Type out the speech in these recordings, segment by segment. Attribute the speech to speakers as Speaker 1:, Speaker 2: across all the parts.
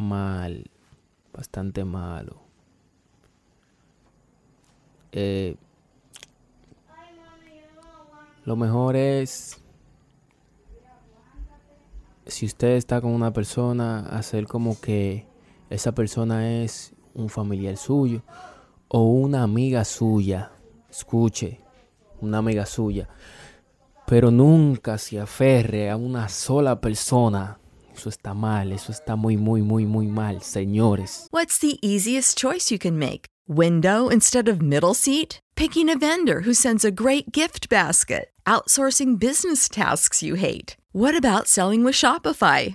Speaker 1: mal, bastante malo. Eh, lo mejor es, si usted está con una persona, hacer como que esa persona es un familiar suyo o una amiga suya. Escuche, una amiga suya. Pero nunca se aferre a una sola persona Eso está mal, eso está muy, muy, muy, muy mal, señores.
Speaker 2: What's the easiest choice you can make? Window instead of middle seat? Picking a vendor who sends a great gift basket? Outsourcing business tasks you hate? What about selling with Shopify?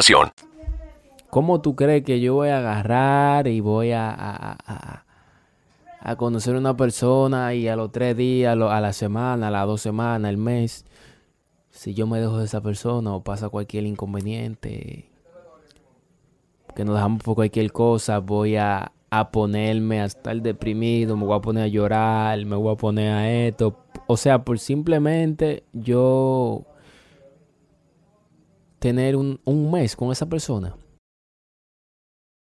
Speaker 1: ¿Cómo tú crees que yo voy a agarrar y voy a, a, conocer a una persona y a los tres días, a la semana, a las dos semanas, el mes, si yo me dejo de esa persona o pasa cualquier inconveniente, que nos dejamos por cualquier cosa, voy a, a ponerme a estar deprimido, me voy a poner a llorar, me voy a poner a esto. O sea, por simplemente yo tener un, un mes con esa persona.